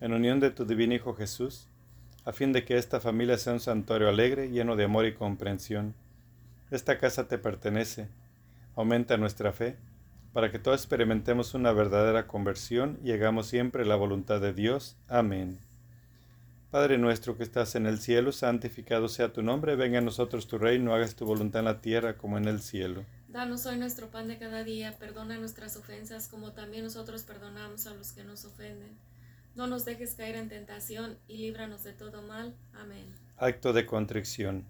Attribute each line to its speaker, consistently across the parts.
Speaker 1: en unión de tu divino Hijo Jesús, a fin de que esta familia sea un santuario alegre, lleno de amor y comprensión. Esta casa te pertenece. Aumenta nuestra fe, para que todos experimentemos una verdadera conversión y hagamos siempre la voluntad de Dios. Amén. Padre nuestro que estás en el cielo, santificado sea tu nombre, venga a nosotros tu reino, hagas tu voluntad en la tierra como en el cielo.
Speaker 2: Danos hoy nuestro pan de cada día, perdona nuestras ofensas como también nosotros perdonamos a los que nos ofenden no nos dejes caer en tentación y líbranos de todo mal. Amén.
Speaker 1: Acto de contrición.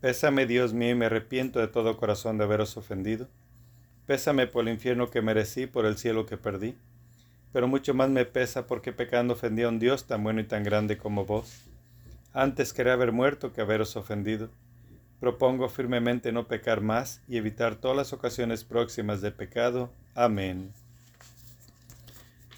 Speaker 1: Pésame, Dios mío, y me arrepiento de todo corazón de haberos ofendido. Pésame por el infierno que merecí, por el cielo que perdí. Pero mucho más me pesa porque pecando ofendí a un Dios tan bueno y tan grande como vos. Antes quería haber muerto que haberos ofendido. Propongo firmemente no pecar más y evitar todas las ocasiones próximas de pecado. Amén.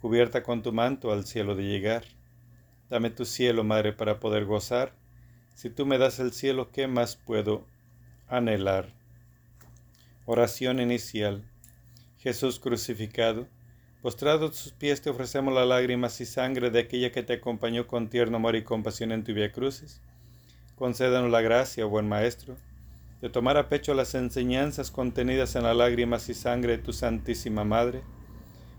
Speaker 1: cubierta con tu manto al cielo de llegar. Dame tu cielo, Madre, para poder gozar. Si tú me das el cielo, ¿qué más puedo anhelar? Oración inicial. Jesús crucificado, postrado a tus pies te ofrecemos las lágrimas y sangre de aquella que te acompañó con tierno amor y compasión en tu vía crucis. Concédanos la gracia, buen Maestro, de tomar a pecho las enseñanzas contenidas en las lágrimas y sangre de tu Santísima Madre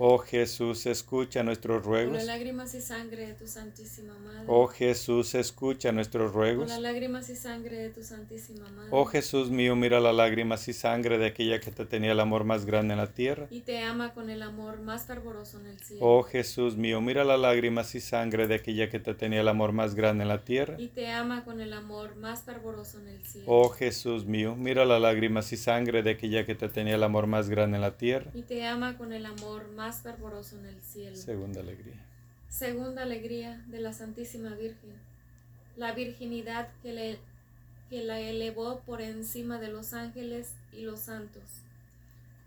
Speaker 1: Oh Jesús, escucha nuestros ruegos.
Speaker 2: Las lágrimas y sangre de tu Santísima Madre.
Speaker 1: Oh Jesús, escucha nuestros ruegos.
Speaker 2: Las lágrimas y sangre de tu Santísima Madre.
Speaker 1: Oh Jesús mío, mira las lágrimas y sangre de aquella que te tenía el amor más grande en la tierra.
Speaker 2: Y te ama con el amor más fervoroso en el cielo.
Speaker 1: Oh Jesús mío, mira las lágrimas y sangre de aquella que te tenía el amor más grande en la tierra.
Speaker 2: Y te ama con el amor más fervoroso en el cielo.
Speaker 1: Oh Jesús mío, mira las lágrimas y sangre de aquella que te tenía el amor más grande en la tierra.
Speaker 2: Y te ama con el amor más fervoroso en el cielo.
Speaker 1: Segunda alegría.
Speaker 2: Segunda alegría de la Santísima Virgen. La virginidad que, le, que la elevó por encima de los ángeles y los santos.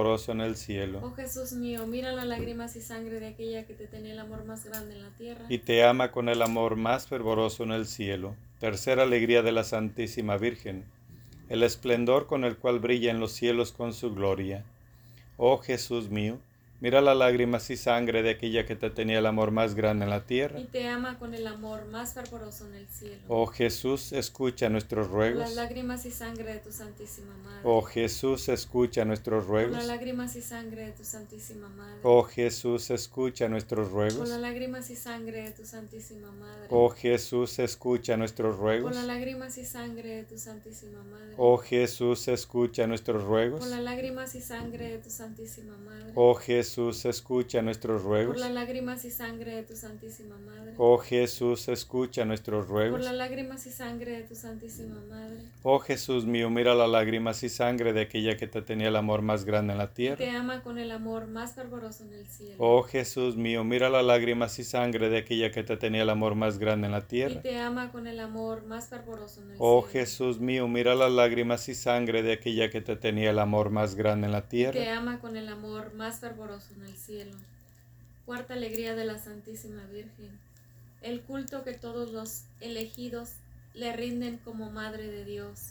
Speaker 1: fervoroso en el cielo.
Speaker 2: Oh Jesús mío, mira las lágrimas y sangre de aquella que te tenía el amor más grande en la tierra.
Speaker 1: Y te ama con el amor más fervoroso en el cielo. Tercera alegría de la Santísima Virgen, el esplendor con el cual brilla en los cielos con su gloria. Oh Jesús mío, Mira las lágrimas y sangre de aquella que te tenía el amor más grande en la tierra.
Speaker 2: Y te ama con el amor más fervoroso en el cielo.
Speaker 1: Oh Jesús, escucha nuestros ruegos.
Speaker 2: Las lágrimas y sangre de tu Santísima Madre.
Speaker 1: Oh Jesús, escucha nuestros ruegos.
Speaker 2: Las lágrimas y sangre de tu Santísima Madre.
Speaker 1: Oh Jesús, escucha nuestros ruegos.
Speaker 2: Con las lágrimas y sangre de tu Santísima Madre.
Speaker 1: Oh Jesús, escucha nuestros ruegos.
Speaker 2: Con las lágrimas y sangre de tu Santísima Madre.
Speaker 1: Oh Jesús, escucha nuestros ruegos.
Speaker 2: Con las lágrimas y sangre de tu Santísima Madre.
Speaker 1: Oh Jesús, Jesús, escucha nuestros ruegos.
Speaker 2: Por las lágrimas y sangre de tu Santísima Madre.
Speaker 1: Oh Jesús, escucha nuestros ruegos.
Speaker 2: Por las lágrimas y sangre de tu Santísima Madre.
Speaker 1: Oh Jesús mío, mira las lágrimas y sangre de aquella que te tenía el amor más grande en la tierra.
Speaker 2: Te ama con el amor más fervoroso en el cielo.
Speaker 1: Oh Jesús mío, mira las lágrimas y sangre de aquella que te tenía el amor más grande en la tierra.
Speaker 2: Y te ama con el amor más fervoroso en el
Speaker 1: oh,
Speaker 2: cielo.
Speaker 1: Oh Jesús mío, mira las lágrimas y sangre de aquella que te tenía el amor más grande en la tierra.
Speaker 2: Y te ama con el amor más fervoroso en el cielo. Cuarta alegría de la Santísima Virgen. El culto que todos los elegidos le rinden como Madre de Dios.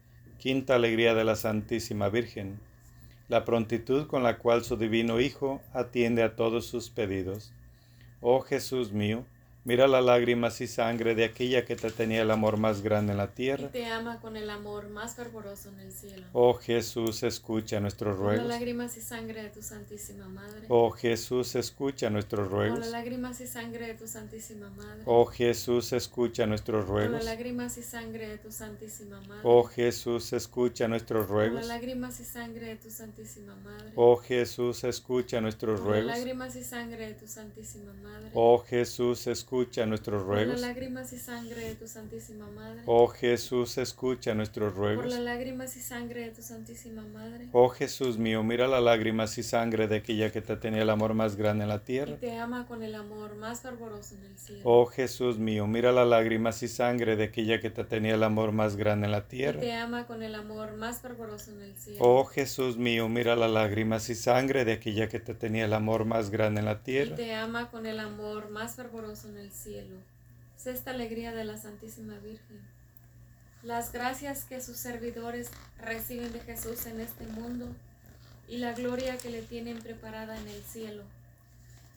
Speaker 1: Quinta alegría de la Santísima Virgen la prontitud con la cual su divino Hijo atiende a todos sus pedidos. Oh Jesús mío, Mira las lágrimas y sangre de aquella que te tenía el amor más grande en la tierra.
Speaker 2: Y te ama con el amor más fervoroso en el cielo.
Speaker 1: Oh Jesús, escucha nuestros ruegos.
Speaker 2: Por las lágrimas y sangre de tu Santísima Madre.
Speaker 1: Oh Jesús, escucha nuestros ruegos.
Speaker 2: Por las lágrimas y sangre de tu Santísima Madre.
Speaker 1: Oh Jesús, escucha nuestros ruegos.
Speaker 2: las lágrimas y sangre de tu Santísima Madre.
Speaker 1: Oh Jesús, escucha nuestros
Speaker 2: Por las
Speaker 1: ruegos.
Speaker 2: lágrimas y sangre de tu Santísima Madre.
Speaker 1: Oh Jesús, escucha nuestros
Speaker 2: Por las
Speaker 1: ruegos.
Speaker 2: lágrimas y sangre de tu Santísima Madre.
Speaker 1: Oh Jesús, escucha nuestros
Speaker 2: Por las
Speaker 1: ruegos.
Speaker 2: lágrimas y sangre de tu Santísima Madre.
Speaker 1: Oh Jesús, escucha nuestros
Speaker 2: Por
Speaker 1: ruegos.
Speaker 2: las lágrimas y sangre de tu Santísima Madre.
Speaker 1: Oh Jesús mío, mira las lágrimas y sangre de aquella que te tenía el amor más grande en la
Speaker 2: Y
Speaker 1: tierra.
Speaker 2: te ama con el amor más fervoroso en el cielo.
Speaker 1: Oh Jesús mío, mira las lágrimas y sangre de aquella que te tenía el amor más grande en la
Speaker 2: Y
Speaker 1: tierra.
Speaker 2: te ama con el amor más fervoroso en el cielo.
Speaker 1: Oh Jesús mío, mira las lágrimas y sangre de aquella que te tenía el amor más grande en la
Speaker 2: y
Speaker 1: tierra.
Speaker 2: te ama con el amor más fervoroso en el cielo. Sexta alegría de la Santísima Virgen. Las gracias que sus servidores reciben de Jesús en este mundo y la gloria que le tienen preparada en el cielo.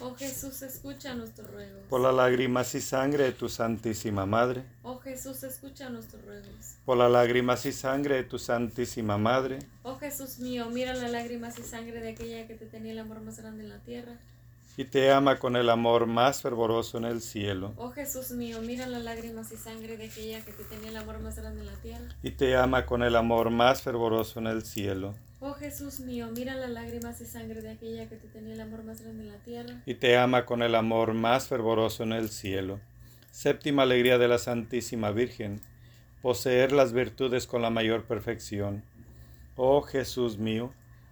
Speaker 2: Oh Jesús, escucha nuestros ruegos.
Speaker 1: Por las lágrimas y sangre de tu Santísima Madre.
Speaker 2: Oh Jesús, escucha nuestros ruegos.
Speaker 1: Por las lágrimas y sangre de tu Santísima Madre.
Speaker 2: Oh Jesús mío, mira las lágrimas y sangre de aquella que te tenía el amor más grande en la tierra.
Speaker 1: Y te ama con el amor más fervoroso en el cielo.
Speaker 2: Oh Jesús mío, mira las lágrimas y sangre de aquella que te tenía el amor más grande en la tierra.
Speaker 1: Y te ama con el amor más fervoroso en el cielo.
Speaker 2: Oh Jesús mío, mira las lágrimas y sangre de aquella que te tenía el amor más grande en la tierra.
Speaker 1: y te ama con el amor más fervoroso en el cielo. Séptima alegría de la Santísima Virgen, poseer las virtudes con la mayor perfección. Oh Jesús mío,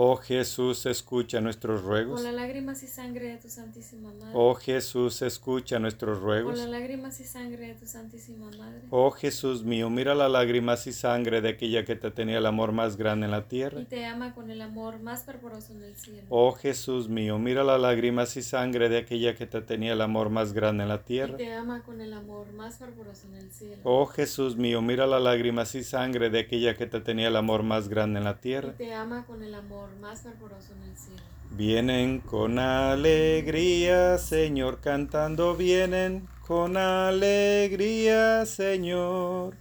Speaker 1: Oh Jesús, escucha nuestros
Speaker 2: Por
Speaker 1: ruegos.
Speaker 2: las lágrimas y sangre de tu Santísima Madre.
Speaker 1: Oh Jesús, escucha nuestros
Speaker 2: Por
Speaker 1: ruegos.
Speaker 2: las lágrimas y sangre de tu Santísima Madre.
Speaker 1: Oh Jesús mío, mira las lágrimas y sangre de aquella que te tenía el amor más grande en la tierra.
Speaker 2: Y te ama con el amor más fervoroso en el cielo.
Speaker 1: Oh Jesús mío, mira las lágrimas y sangre de aquella que te tenía el amor más grande en la
Speaker 2: Y
Speaker 1: tierra.
Speaker 2: te ama con el amor más fervoroso en el cielo.
Speaker 1: Oh Jesús mío, mira las lágrimas y sangre de aquella que te tenía el amor más grande en la
Speaker 2: Y
Speaker 1: tierra.
Speaker 2: te ama con el amor más fervoroso en el cielo.
Speaker 1: Vienen con alegría, Señor, cantando vienen con alegría, Señor.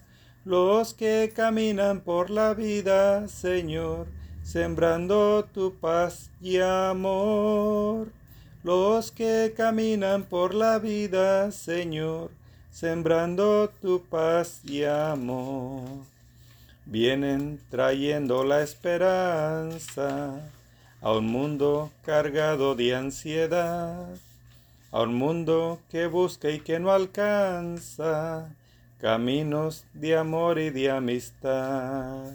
Speaker 1: Los que caminan por la vida, Señor, sembrando tu paz y amor. Los que caminan por la vida, Señor, sembrando tu paz y amor. Vienen trayendo la esperanza a un mundo cargado de ansiedad, a un mundo que busca y que no alcanza caminos de amor y de amistad.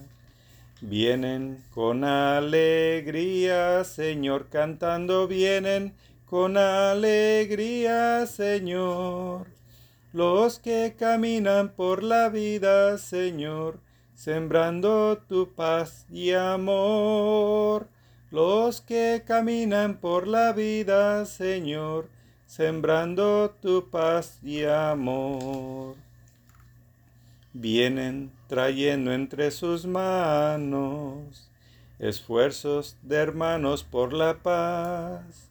Speaker 1: Vienen con alegría, Señor, cantando vienen con alegría, Señor. Los que caminan por la vida, Señor, sembrando tu paz y amor. Los que caminan por la vida, Señor, sembrando tu paz y amor. Vienen trayendo entre sus manos esfuerzos de hermanos por la paz,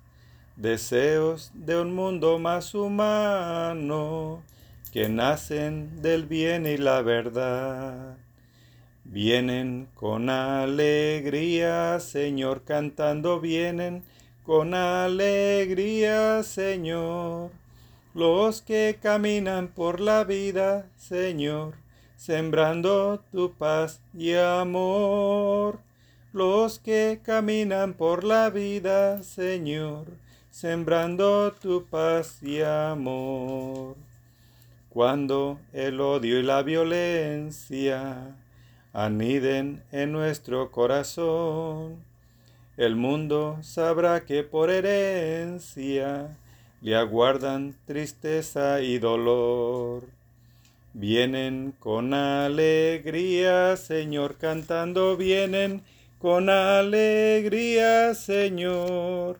Speaker 1: deseos de un mundo más humano que nacen del bien y la verdad. Vienen con alegría, Señor, cantando vienen con alegría, Señor. Los que caminan por la vida, Señor, sembrando tu paz y amor. Los que caminan por la vida, Señor, sembrando tu paz y amor. Cuando el odio y la violencia aniden en nuestro corazón, el mundo sabrá que por herencia le aguardan tristeza y dolor. Vienen con alegría, Señor, cantando vienen con alegría, Señor.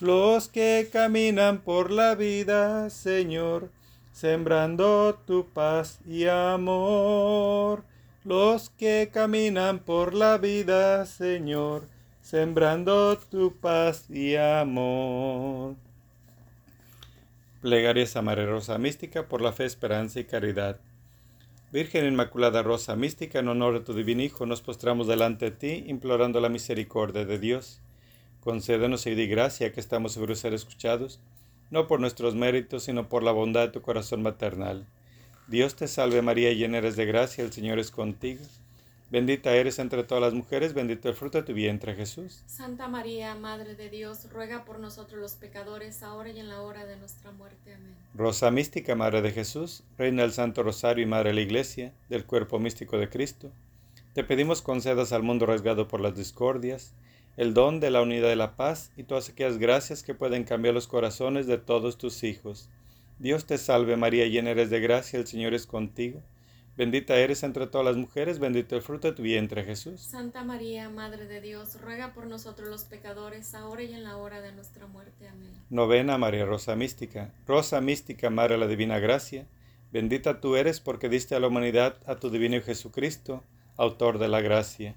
Speaker 1: Los que caminan por la vida, Señor, sembrando tu paz y amor. Los que caminan por la vida, Señor, sembrando tu paz y amor. Plegarias a María Rosa Mística por la fe, esperanza y caridad. Virgen Inmaculada Rosa Mística, en honor de tu divino Hijo, nos postramos delante de ti, implorando la misericordia de Dios. Concédenos y gracia que estamos seguros de ser escuchados, no por nuestros méritos, sino por la bondad de tu corazón maternal. Dios te salve María, llena eres de gracia, el Señor es contigo. Bendita eres entre todas las mujeres, bendito el fruto de tu vientre Jesús.
Speaker 2: Santa María, Madre de Dios, ruega por nosotros los pecadores, ahora y en la hora de nuestra muerte. Amén.
Speaker 1: Rosa mística, Madre de Jesús, Reina del Santo Rosario y Madre de la Iglesia, del cuerpo místico de Cristo, te pedimos concedas al mundo rasgado por las discordias, el don de la unidad de la paz y todas aquellas gracias que pueden cambiar los corazones de todos tus hijos. Dios te salve María, llena eres de gracia, el Señor es contigo. Bendita eres entre todas las mujeres, bendito el fruto de tu vientre Jesús.
Speaker 2: Santa María, Madre de Dios, ruega por nosotros los pecadores, ahora y en la hora de nuestra muerte. Amén.
Speaker 1: Novena María Rosa Mística. Rosa Mística, Madre de la Divina Gracia, bendita tú eres porque diste a la humanidad a tu divino Jesucristo, autor de la gracia.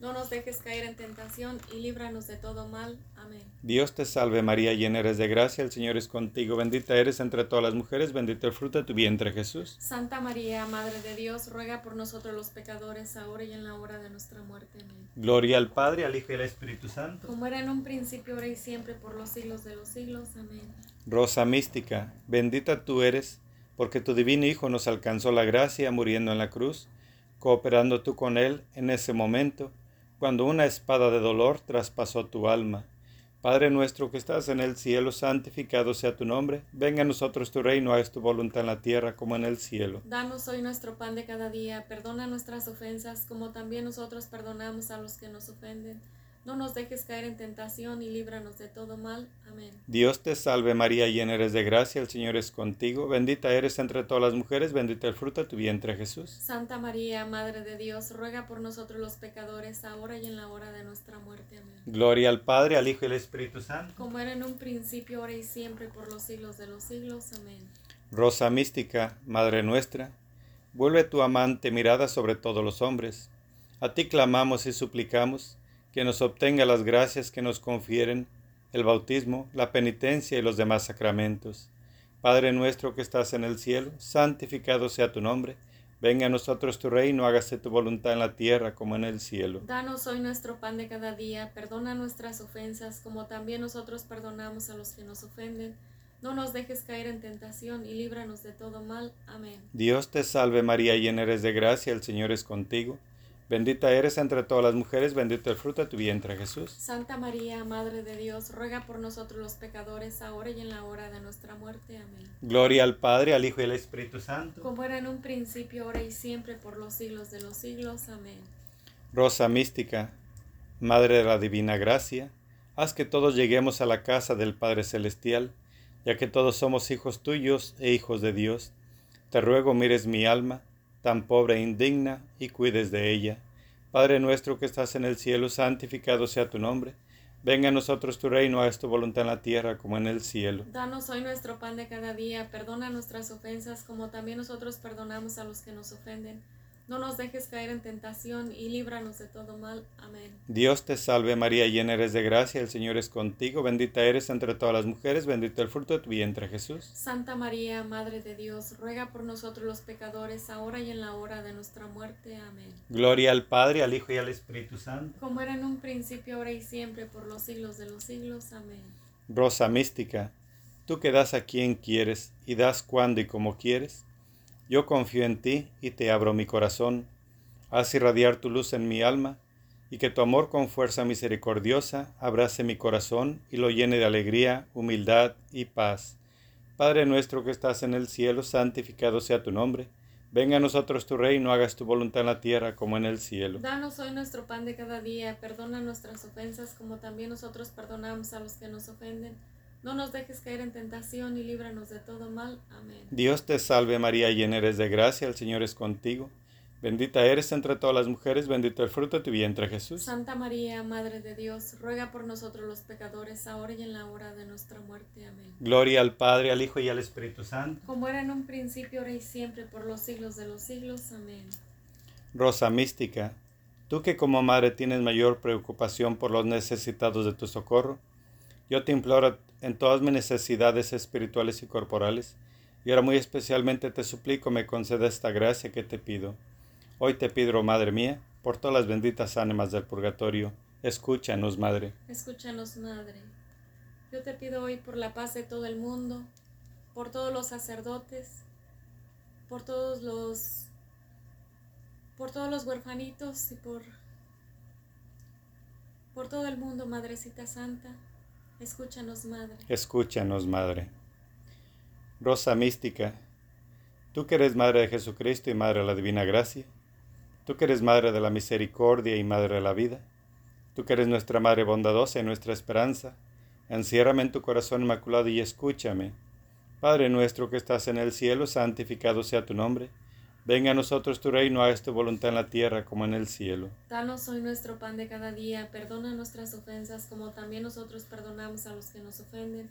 Speaker 2: No nos dejes caer en tentación y líbranos de todo mal. Amén.
Speaker 1: Dios te salve María, llena eres de gracia, el Señor es contigo, bendita eres entre todas las mujeres, bendito el fruto de tu vientre Jesús.
Speaker 2: Santa María, Madre de Dios, ruega por nosotros los pecadores, ahora y en la hora de nuestra muerte. Amén.
Speaker 1: Gloria al Padre, al Hijo y al Espíritu Santo.
Speaker 2: Como era en un principio, ahora y siempre, por los siglos de los siglos. Amén.
Speaker 1: Rosa mística, bendita tú eres, porque tu divino Hijo nos alcanzó la gracia muriendo en la cruz, cooperando tú con Él en ese momento cuando una espada de dolor traspasó tu alma. Padre nuestro que estás en el cielo, santificado sea tu nombre. Venga a nosotros tu reino, haz tu voluntad en la tierra como en el cielo.
Speaker 2: Danos hoy nuestro pan de cada día, perdona nuestras ofensas como también nosotros perdonamos a los que nos ofenden no nos dejes caer en tentación y líbranos de todo mal. Amén.
Speaker 1: Dios te salve María, llena eres de gracia, el Señor es contigo, bendita eres entre todas las mujeres, bendito el fruto de tu vientre Jesús.
Speaker 2: Santa María, Madre de Dios, ruega por nosotros los pecadores, ahora y en la hora de nuestra muerte. Amén.
Speaker 1: Gloria al Padre, al Hijo y al Espíritu Santo.
Speaker 2: Como era en un principio, ahora y siempre, por los siglos de los siglos. Amén.
Speaker 1: Rosa mística, Madre nuestra, vuelve tu amante mirada sobre todos los hombres. A ti clamamos y suplicamos que nos obtenga las gracias que nos confieren el bautismo, la penitencia y los demás sacramentos. Padre nuestro que estás en el cielo, santificado sea tu nombre. Venga a nosotros tu reino, hágase tu voluntad en la tierra como en el cielo.
Speaker 2: Danos hoy nuestro pan de cada día, perdona nuestras ofensas como también nosotros perdonamos a los que nos ofenden. No nos dejes caer en tentación y líbranos de todo mal. Amén.
Speaker 1: Dios te salve María, llena eres de gracia, el Señor es contigo. Bendita eres entre todas las mujeres, bendito el fruto de tu vientre Jesús.
Speaker 2: Santa María, Madre de Dios, ruega por nosotros los pecadores, ahora y en la hora de nuestra muerte. Amén.
Speaker 1: Gloria al Padre, al Hijo y al Espíritu Santo.
Speaker 2: Como era en un principio, ahora y siempre, por los siglos de los siglos. Amén.
Speaker 1: Rosa mística, Madre de la Divina Gracia, haz que todos lleguemos a la casa del Padre Celestial, ya que todos somos hijos tuyos e hijos de Dios. Te ruego mires mi alma tan pobre e indigna, y cuides de ella. Padre nuestro que estás en el cielo, santificado sea tu nombre. Venga a nosotros tu reino, haz tu voluntad en la tierra como en el cielo.
Speaker 2: Danos hoy nuestro pan de cada día, perdona nuestras ofensas como también nosotros perdonamos a los que nos ofenden no nos dejes caer en tentación y líbranos de todo mal. Amén.
Speaker 1: Dios te salve María, llena eres de gracia, el Señor es contigo, bendita eres entre todas las mujeres, bendito el fruto de tu vientre Jesús.
Speaker 2: Santa María, Madre de Dios, ruega por nosotros los pecadores, ahora y en la hora de nuestra muerte. Amén.
Speaker 1: Gloria al Padre, al Hijo y al Espíritu Santo.
Speaker 2: Como era en un principio, ahora y siempre, por los siglos de los siglos. Amén.
Speaker 1: Rosa mística, tú que das a quien quieres y das cuando y como quieres yo confío en ti y te abro mi corazón. Haz irradiar tu luz en mi alma y que tu amor con fuerza misericordiosa abrace mi corazón y lo llene de alegría, humildad y paz. Padre nuestro que estás en el cielo, santificado sea tu nombre. Venga a nosotros tu reino, hagas tu voluntad en la tierra como en el cielo.
Speaker 2: Danos hoy nuestro pan de cada día, perdona nuestras ofensas como también nosotros perdonamos a los que nos ofenden no nos dejes caer en tentación y líbranos de todo mal. Amén.
Speaker 1: Dios te salve María, llena eres de gracia, el Señor es contigo. Bendita eres entre todas las mujeres, bendito el fruto de tu vientre Jesús.
Speaker 2: Santa María, Madre de Dios, ruega por nosotros los pecadores, ahora y en la hora de nuestra muerte. Amén.
Speaker 1: Gloria al Padre, al Hijo y al Espíritu Santo.
Speaker 2: Como era en un principio, ahora y siempre, por los siglos de los siglos. Amén.
Speaker 1: Rosa mística, tú que como madre tienes mayor preocupación por los necesitados de tu socorro, yo te imploro en todas mis necesidades espirituales y corporales, y ahora muy especialmente te suplico me conceda esta gracia que te pido. Hoy te pido, Madre mía, por todas las benditas ánimas del purgatorio, escúchanos, Madre.
Speaker 2: Escúchanos, Madre. Yo te pido hoy por la paz de todo el mundo, por todos los sacerdotes, por todos los por todos los huerfanitos y por por todo el mundo, Madrecita Santa. Escúchanos, Madre.
Speaker 1: Escúchanos, Madre. Rosa mística, tú que eres Madre de Jesucristo y Madre de la Divina Gracia, tú que eres Madre de la Misericordia y Madre de la Vida, tú que eres nuestra Madre bondadosa y nuestra esperanza, enciérrame en tu corazón inmaculado y escúchame. Padre nuestro que estás en el cielo, santificado sea tu nombre Venga a nosotros tu reino, a tu voluntad en la tierra como en el cielo.
Speaker 2: Danos hoy nuestro pan de cada día, perdona nuestras ofensas como también nosotros perdonamos a los que nos ofenden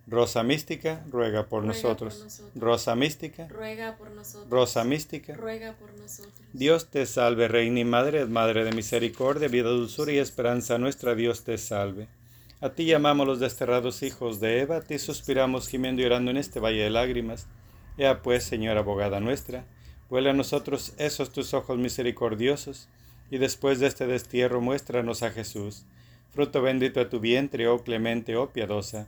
Speaker 1: Rosa mística, ruega por, nosotros. Rosa mística,
Speaker 2: Ruega por nosotros.
Speaker 1: Rosa mística.
Speaker 2: Ruega por nosotros.
Speaker 1: Dios te salve, Reina y Madre, Madre de misericordia, vida, dulzura y esperanza nuestra, Dios te salve. A ti llamamos los desterrados hijos de Eva, a ti suspiramos gimiendo y llorando en este valle de lágrimas. Ea pues, Señora abogada nuestra, vuela a nosotros esos tus ojos misericordiosos, y después de este destierro muéstranos a Jesús, fruto bendito de tu vientre, oh clemente, oh piadosa,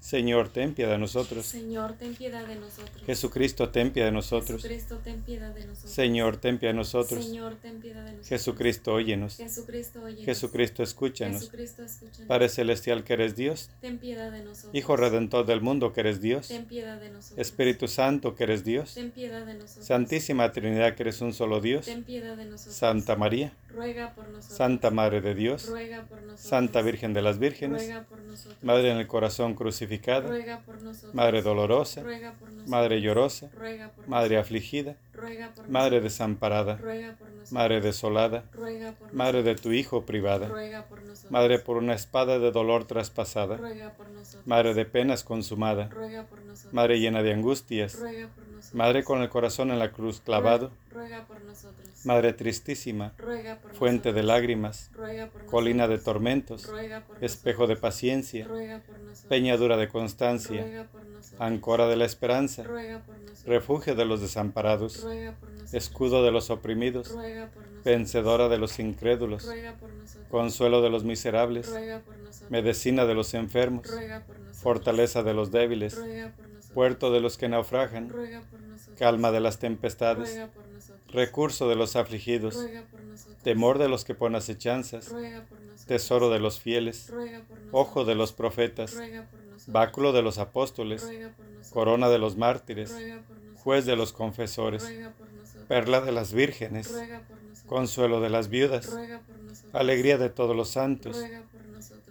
Speaker 1: Señor, ten piedad de nosotros.
Speaker 2: Señor, ten piedad de nosotros.
Speaker 1: Jesucristo, ten piedad de nosotros.
Speaker 2: Jesucristo, ten piedad de nosotros.
Speaker 1: Señor, ten piedad de nosotros.
Speaker 2: Señor, ten piedad de nosotros.
Speaker 1: Jesucristo, óyenos.
Speaker 2: Jesucristo, oye.
Speaker 1: Jesucristo, escúchanos.
Speaker 2: Jesucristo, escúchanos.
Speaker 1: Padre Celestial que eres Dios,
Speaker 2: Ten piedad de nosotros.
Speaker 1: Hijo Redentor del mundo que eres Dios,
Speaker 2: Ten piedad de nosotros.
Speaker 1: Espíritu Santo que eres Dios,
Speaker 2: Ten piedad de nosotros.
Speaker 1: Santísima Trinidad que eres un solo Dios,
Speaker 2: Ten piedad de nosotros.
Speaker 1: Santa María,
Speaker 2: Ruega por nosotros.
Speaker 1: Santa Madre de Dios,
Speaker 2: Ruega por nosotros.
Speaker 1: Santa Virgen de las Vírgenes,
Speaker 2: Ruega por nosotros.
Speaker 1: Madre en el corazón crucificado,
Speaker 2: Ruega por nosotros.
Speaker 1: Madre dolorosa,
Speaker 2: Ruega por nosotros.
Speaker 1: Madre llorosa,
Speaker 2: Ruega por
Speaker 1: Madre
Speaker 2: nosotros.
Speaker 1: afligida,
Speaker 2: Ruega por
Speaker 1: Madre
Speaker 2: nosotros.
Speaker 1: desamparada,
Speaker 2: Ruega por nosotros.
Speaker 1: Madre desolada,
Speaker 2: Ruega por
Speaker 1: Madre de tu Hijo privada,
Speaker 2: Ruega por nosotros.
Speaker 1: Madre por una espada de dolor traspasada,
Speaker 2: Ruega por nosotros.
Speaker 1: Madre de penas consumada,
Speaker 2: Ruega por nosotros.
Speaker 1: Madre llena de angustias,
Speaker 2: Ruega por nosotros.
Speaker 1: Madre con el corazón en la cruz clavado,
Speaker 2: Ruega por nosotros.
Speaker 1: Madre tristísima,
Speaker 2: Ruega por
Speaker 1: fuente de lágrimas,
Speaker 2: Ruega por
Speaker 1: colina de tormentos,
Speaker 2: Ruega por
Speaker 1: espejo de paciencia,
Speaker 2: Ruega por
Speaker 1: peñadura de constancia,
Speaker 2: Ruega por
Speaker 1: ancora de la esperanza,
Speaker 2: Ruega por
Speaker 1: refugio de los desamparados,
Speaker 2: Ruega por nosotros.
Speaker 1: escudo de los oprimidos,
Speaker 2: Ruega por
Speaker 1: vencedora de los incrédulos,
Speaker 2: Ruega por nosotros.
Speaker 1: consuelo de los miserables,
Speaker 2: Ruega por nosotros.
Speaker 1: medicina de los enfermos,
Speaker 2: Ruega por nosotros.
Speaker 1: fortaleza de los débiles,
Speaker 2: Ruega por.
Speaker 1: Puerto de los que naufragan,
Speaker 2: Ruega por nosotros.
Speaker 1: calma de las tempestades,
Speaker 2: Ruega por nosotros.
Speaker 1: recurso de los afligidos,
Speaker 2: Ruega por nosotros.
Speaker 1: temor de los que ponen acechanzas,
Speaker 2: Ruega por nosotros.
Speaker 1: tesoro de los fieles,
Speaker 2: Ruega por nosotros.
Speaker 1: ojo de los profetas,
Speaker 2: Ruega por nosotros.
Speaker 1: báculo de los apóstoles,
Speaker 2: Ruega por nosotros.
Speaker 1: corona de los mártires,
Speaker 2: Ruega por nosotros.
Speaker 1: juez de los confesores,
Speaker 2: Ruega por nosotros.
Speaker 1: perla de las vírgenes,
Speaker 2: Ruega por nosotros.
Speaker 1: consuelo de las viudas,
Speaker 2: Ruega por nosotros.
Speaker 1: alegría de todos los santos,
Speaker 2: Ruega por.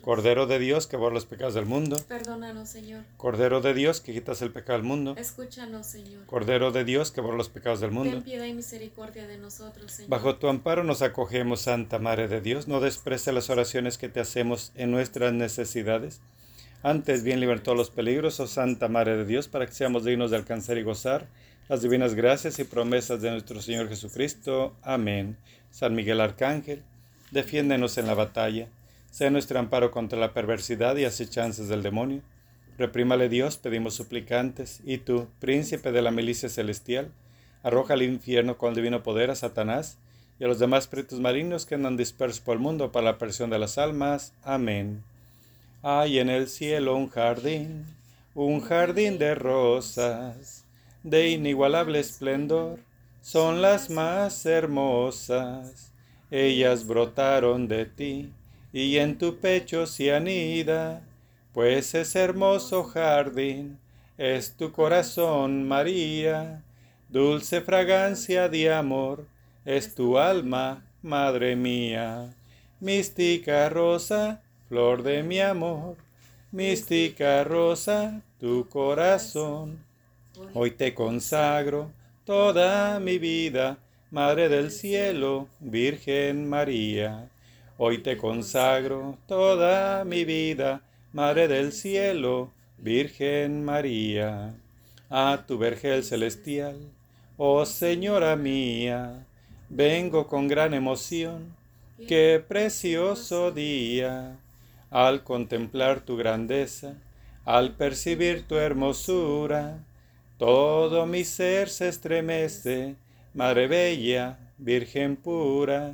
Speaker 1: Cordero de Dios que borra los pecados del mundo,
Speaker 2: Perdónanos, Señor.
Speaker 1: Cordero de Dios que quitas el pecado del mundo,
Speaker 2: Escúchanos, Señor.
Speaker 1: Cordero de Dios que borra los pecados del
Speaker 2: Ten
Speaker 1: mundo.
Speaker 2: piedad y misericordia de nosotros, Señor.
Speaker 1: Bajo tu amparo nos acogemos, Santa Madre de Dios. No desprece las oraciones que te hacemos en nuestras necesidades. Antes bien libertó los peligros, oh Santa Madre de Dios, para que seamos dignos de alcanzar y gozar las divinas gracias y promesas de nuestro Señor Jesucristo. Amén. San Miguel Arcángel, defiéndenos en la batalla. Sea nuestro amparo contra la perversidad y acechanzas del demonio. Reprímale Dios, pedimos suplicantes, y tú, príncipe de la milicia celestial, arroja al infierno con el divino poder a Satanás y a los demás espíritus malignos que andan dispersos por el mundo para la perdición de las almas. Amén. Hay en el cielo un jardín, un jardín de rosas, de inigualable esplendor, son las más hermosas. Ellas brotaron de ti, y en tu pecho se anida, pues ese hermoso jardín es tu corazón, María. Dulce fragancia de amor es tu alma, madre mía. Mística rosa, flor de mi amor. Mística rosa, tu corazón. Hoy te consagro toda mi vida, Madre del cielo, Virgen María. Hoy te consagro toda mi vida, Madre del cielo, Virgen María. A tu vergel celestial, oh Señora mía, vengo con gran emoción, qué precioso día, al contemplar tu grandeza, al percibir tu hermosura, todo mi ser se estremece, Madre Bella, Virgen pura,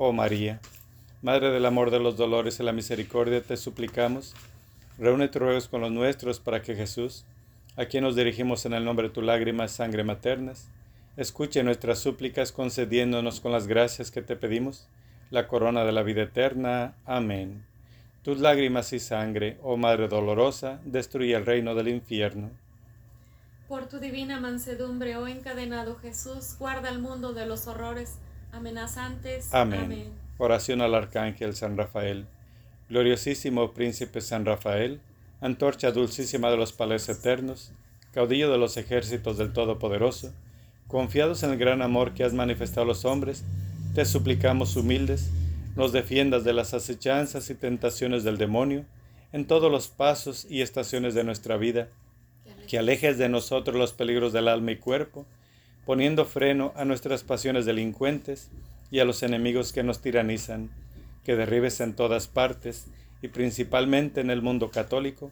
Speaker 1: Oh María, Madre del amor, de los dolores y la misericordia, te suplicamos, reúne tus ruegos con los nuestros para que Jesús, a quien nos dirigimos en el nombre de tu lágrima, sangre maternas, escuche nuestras súplicas concediéndonos con las gracias que te pedimos la corona de la vida eterna. Amén. Tus lágrimas y sangre, oh Madre dolorosa, destruye el reino del infierno.
Speaker 2: Por tu divina mansedumbre, oh encadenado Jesús, guarda el mundo de los horrores amenazantes.
Speaker 1: Amén. Oración al Arcángel San Rafael. Gloriosísimo Príncipe San Rafael, antorcha dulcísima de los palacios eternos, caudillo de los ejércitos del Todopoderoso, confiados en el gran amor que has manifestado a los hombres, te suplicamos humildes, nos defiendas de las acechanzas y tentaciones del demonio en todos los pasos y estaciones de nuestra vida, que alejes de nosotros los peligros del alma y cuerpo, poniendo freno a nuestras pasiones delincuentes y a los enemigos que nos tiranizan, que derribes en todas partes y principalmente en el mundo católico,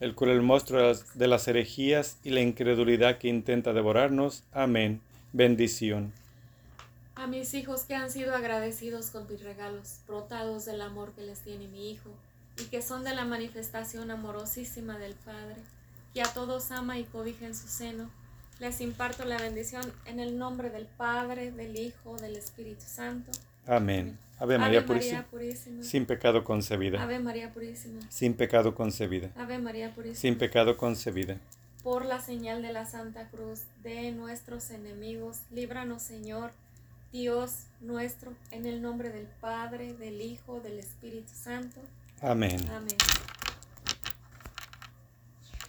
Speaker 1: el cruel monstruo de las herejías y la incredulidad que intenta devorarnos. Amén. Bendición
Speaker 2: a mis hijos que han sido agradecidos con mis regalos, brotados del amor que les tiene mi Hijo, y que son de la manifestación amorosísima del Padre, que a todos ama y cobija en su seno, les imparto la bendición en el nombre del Padre, del Hijo, del Espíritu Santo.
Speaker 1: Amén. Ave María, purísima. Sin pecado concebida.
Speaker 2: Ave María Purísima.
Speaker 1: Sin pecado concebida.
Speaker 2: Ave María Purísima.
Speaker 1: Sin pecado concebida.
Speaker 2: Por la señal de la Santa Cruz de nuestros enemigos, líbranos Señor Dios nuestro, en el nombre del Padre, del Hijo, del Espíritu Santo.
Speaker 1: Amén.
Speaker 2: Amén.